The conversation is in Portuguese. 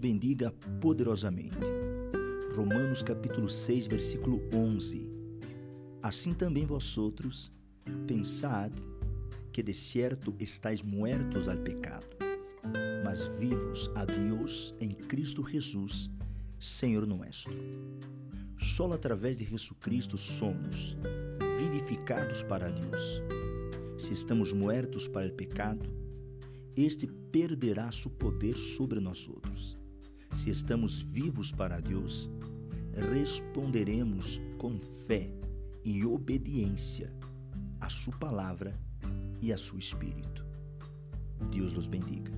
bendiga poderosamente. Romanos capítulo 6, versículo 11. Assim também vós outros pensad que de certo estáis muertos ao pecado, mas vivos a Deus em Cristo Jesus, Senhor nuestro. Só através de Jesus Cristo somos vivificados para Deus. Se estamos muertos para o pecado, este perderá seu poder sobre nós outros. Se estamos vivos para Deus, responderemos com fé e obediência a sua palavra e a seu espírito. Deus nos bendiga.